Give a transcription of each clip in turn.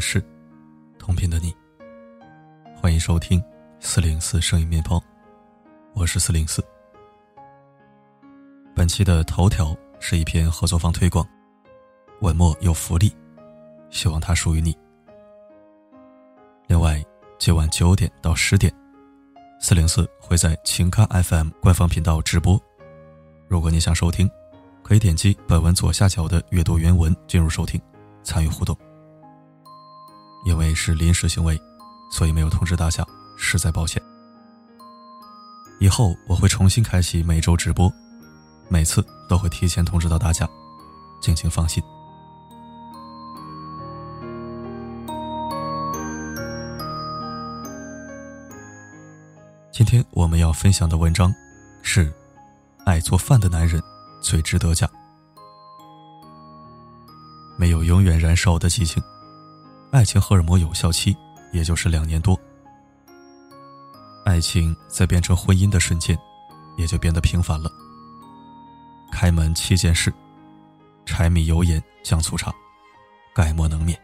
是，同频的你。欢迎收听四零四声音面包，我是四零四。本期的头条是一篇合作方推广，文末有福利，希望它属于你。另外，今晚九点到十点，四零四会在情咖 FM 官方频道直播。如果你想收听，可以点击本文左下角的阅读原文进入收听。参与互动，因为是临时行为，所以没有通知大家，实在抱歉。以后我会重新开启每周直播，每次都会提前通知到大家，敬请放心。今天我们要分享的文章是：爱做饭的男人最值得嫁。没有永远燃烧的激情，爱情荷尔蒙有效期也就是两年多。爱情在变成婚姻的瞬间，也就变得平凡了。开门七件事，柴米油盐酱醋茶，概莫能免。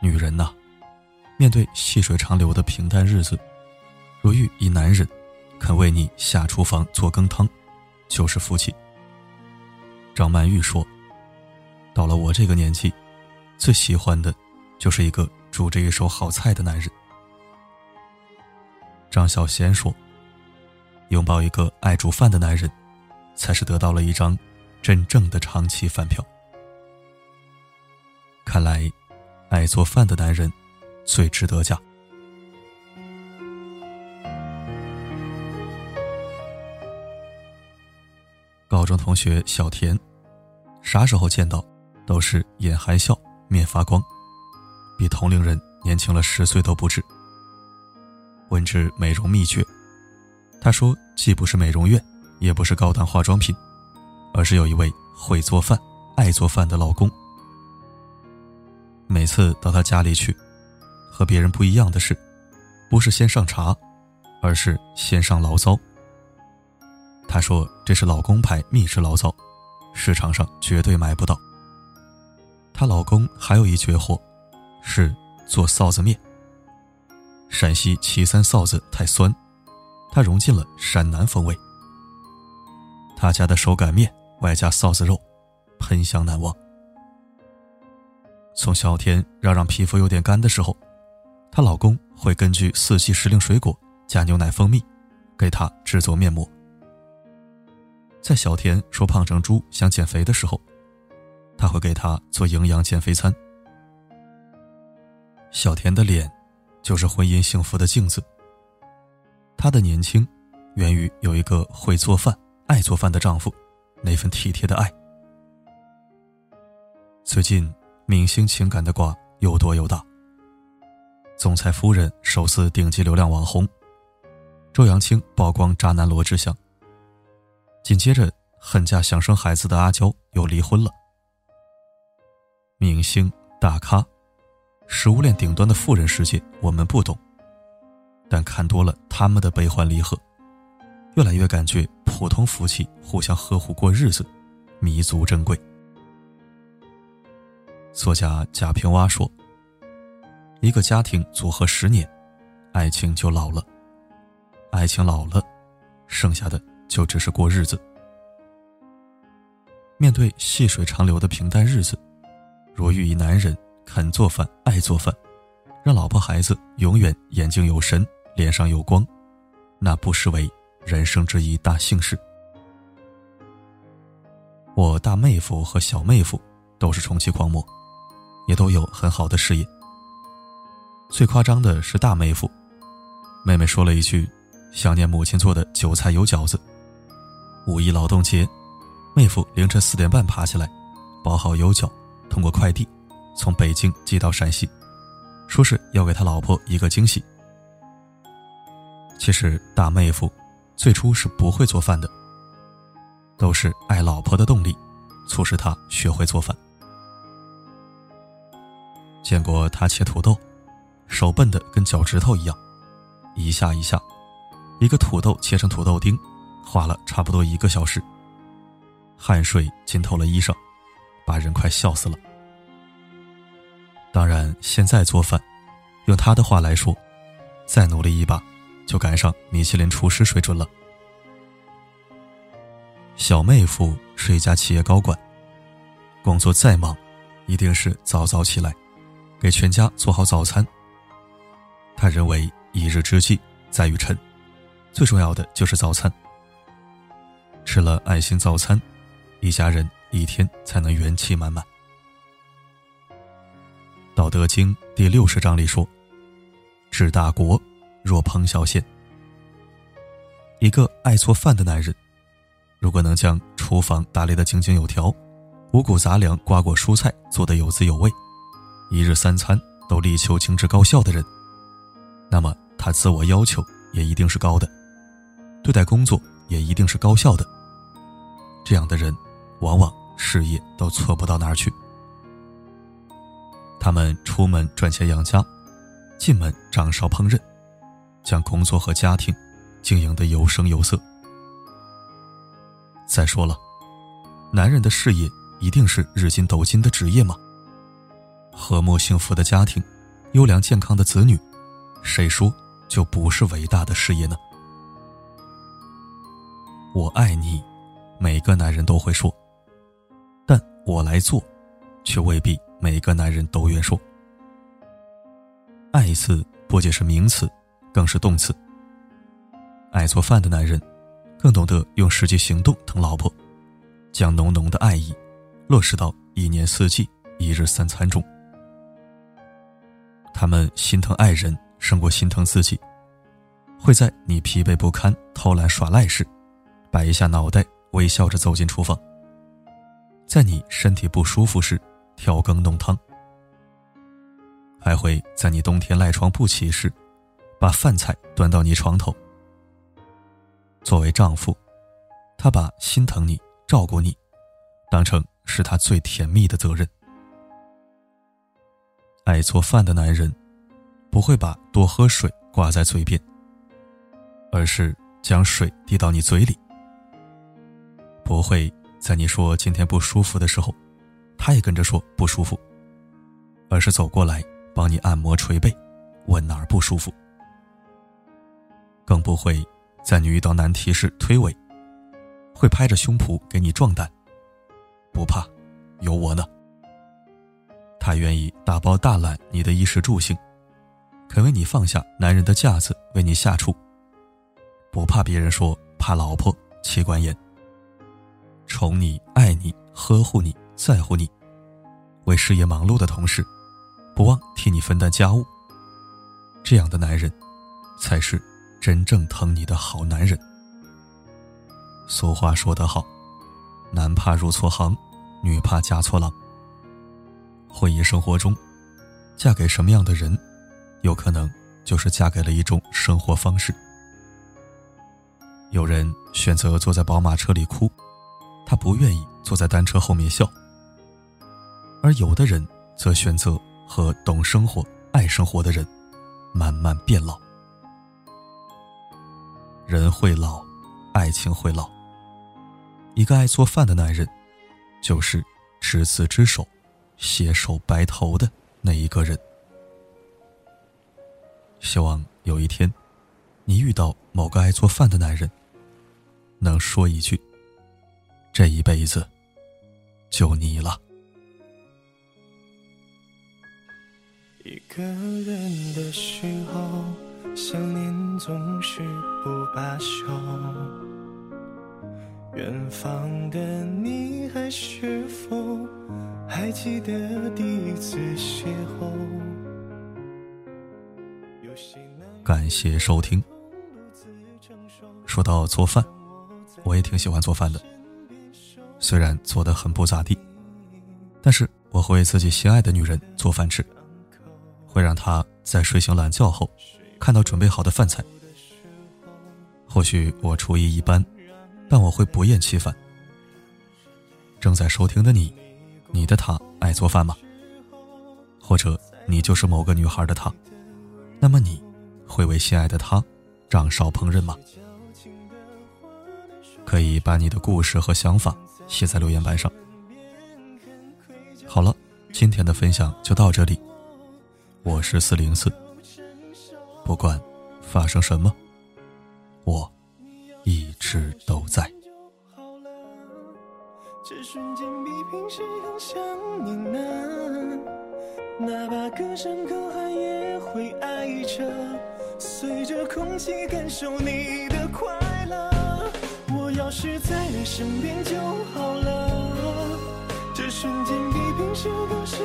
女人呐，面对细水长流的平淡日子，如遇一男人肯为你下厨房做羹汤，就是福气。张曼玉说。到了我这个年纪，最喜欢的，就是一个煮着一手好菜的男人。张小娴说：“拥抱一个爱煮饭的男人，才是得到了一张真正的长期饭票。”看来，爱做饭的男人最值得嫁。高中同学小田，啥时候见到？都是眼含笑，面发光，比同龄人年轻了十岁都不止。问之美容秘诀，他说既不是美容院，也不是高档化妆品，而是有一位会做饭、爱做饭的老公。每次到他家里去，和别人不一样的是，不是先上茶，而是先上醪糟。他说这是老公牌秘制醪糟，市场上绝对买不到。她老公还有一绝活，是做臊子面。陕西岐山臊子太酸，它融进了陕南风味。他家的手擀面外加臊子肉，喷香难忘。从小天嚷嚷皮肤有点干的时候，她老公会根据四季时令水果加牛奶蜂蜜，给她制作面膜。在小田说胖成猪想减肥的时候。他会给他做营养减肥餐。小田的脸，就是婚姻幸福的镜子。她的年轻，源于有一个会做饭、爱做饭的丈夫，那份体贴的爱。最近明星情感的瓜又多又大。总裁夫人首次顶级流量网红，周扬青曝光渣男罗志祥。紧接着，恨嫁想生孩子的阿娇又离婚了。明星大咖，食物链顶端的富人世界，我们不懂。但看多了他们的悲欢离合，越来越感觉普通夫妻互相呵护过日子，弥足珍贵。作家贾平凹说：“一个家庭组合十年，爱情就老了；爱情老了，剩下的就只是过日子。面对细水长流的平淡日子。”若遇一男人肯做饭、爱做饭，让老婆孩子永远眼睛有神、脸上有光，那不失为人生之一大幸事。我大妹夫和小妹夫都是重启狂魔，也都有很好的事业。最夸张的是大妹夫，妹妹说了一句：“想念母亲做的韭菜油饺子。”五一劳动节，妹夫凌晨四点半爬起来，包好油饺。通过快递，从北京寄到陕西，说是要给他老婆一个惊喜。其实大妹夫最初是不会做饭的，都是爱老婆的动力，促使他学会做饭。见过他切土豆，手笨的跟脚趾头一样，一下一下，一个土豆切成土豆丁，花了差不多一个小时，汗水浸透了衣裳。把人快笑死了。当然，现在做饭，用他的话来说，再努力一把，就赶上米其林厨师水准了。小妹夫是一家企业高管，工作再忙，一定是早早起来，给全家做好早餐。他认为一日之计在于晨，最重要的就是早餐。吃了爱心早餐，一家人一天才能元气满满。道德经第六十章里说：“治大国，若烹小鲜。”一个爱做饭的男人，如果能将厨房打理得井井有条，五谷杂粮、瓜果蔬菜做得有滋有味，一日三餐都力求精致高效的人，那么他自我要求也一定是高的，对待工作也一定是高效的。这样的人，往往事业都错不到哪儿去。他们出门赚钱养家，进门掌勺烹饪，将工作和家庭经营的有声有色。再说了，男人的事业一定是日进斗金的职业吗？和睦幸福的家庭，优良健康的子女，谁说就不是伟大的事业呢？我爱你，每个男人都会说，我来做，却未必。每个男人都愿说，爱一次不仅是名词，更是动词。爱做饭的男人，更懂得用实际行动疼老婆，将浓浓的爱意落实到一年四季、一日三餐中。他们心疼爱人胜过心疼自己，会在你疲惫不堪、偷懒耍赖时，摆一下脑袋，微笑着走进厨房；在你身体不舒服时，调羹弄汤，还会在你冬天赖床不起时，把饭菜端到你床头。作为丈夫，他把心疼你、照顾你，当成是他最甜蜜的责任。爱做饭的男人，不会把多喝水挂在嘴边，而是将水递到你嘴里。不会在你说今天不舒服的时候。他也跟着说不舒服，而是走过来帮你按摩捶背，问哪儿不舒服。更不会在你遇到难题时推诿，会拍着胸脯给你壮胆，不怕，有我呢。他愿意大包大揽你的衣食住行，肯为你放下男人的架子为你下厨，不怕别人说怕老婆妻管严，宠你爱你呵护你。在乎你，为事业忙碌的同时，不忘替你分担家务。这样的男人，才是真正疼你的好男人。俗话说得好，男怕入错行，女怕嫁错郎。婚姻生活中，嫁给什么样的人，有可能就是嫁给了一种生活方式。有人选择坐在宝马车里哭，他不愿意坐在单车后面笑。而有的人则选择和懂生活、爱生活的人慢慢变老。人会老，爱情会老。一个爱做饭的男人，就是执子之手，携手白头的那一个人。希望有一天，你遇到某个爱做饭的男人，能说一句：“这一辈子，就你了。”一个人的时候，想念总是不罢休。远方的你还是否还记得第一次邂逅？感谢收听。说到做饭，我也挺喜欢做饭的，虽然做的很不咋地，但是我会为自己心爱的女人做饭吃。会让她在睡醒懒觉后，看到准备好的饭菜。或许我厨艺一般，但我会不厌其烦。正在收听的你，你的他爱做饭吗？或者你就是某个女孩的他？那么你会为心爱的他掌勺烹饪吗？可以把你的故事和想法写在留言板上。好了，今天的分享就到这里。我是四零四，不管发生什么，我一直都在。这瞬间比平时更想你呢，哪怕隔山隔海也会爱着，随着空气感受你的快乐。要是在你身边就好了，这瞬间比平时更失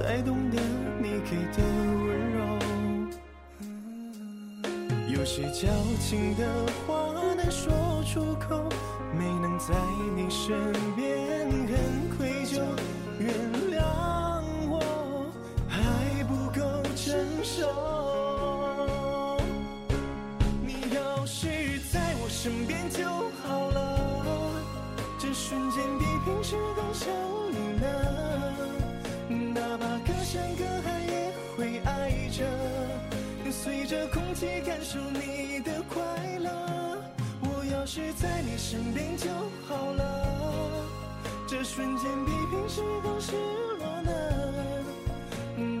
才懂得你给的温柔。有些矫情的话难说出口，没能在你身边，很愧疚。原谅我还不够成熟。你要是在我身边就好了。这瞬间比平时更想你呢，山隔海也会爱着，随着空气感受你的快乐。我要是在你身边就好了，这瞬间比平时更失落呢，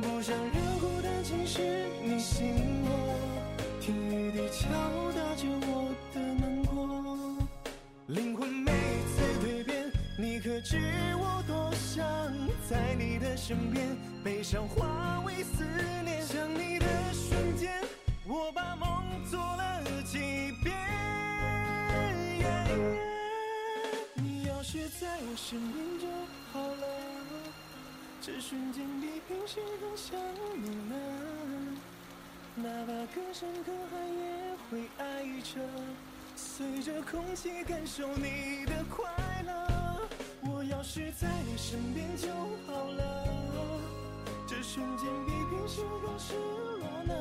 不想让孤单侵蚀你心窝，听雨滴敲打着我的难过，灵魂每一次蜕变。你可知我多想在你的身边，悲伤化为思念。想你的瞬间，我把梦做了几遍。你要是在我身边就好了，这瞬间比平时更想你呢。哪怕隔山隔海也会爱着，随着空气感受你的快乐。我要是在你身边就好了，这瞬间比平时更失落呢。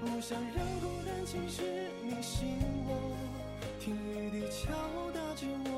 不想让孤单侵蚀你心窝，听雨滴敲打着我。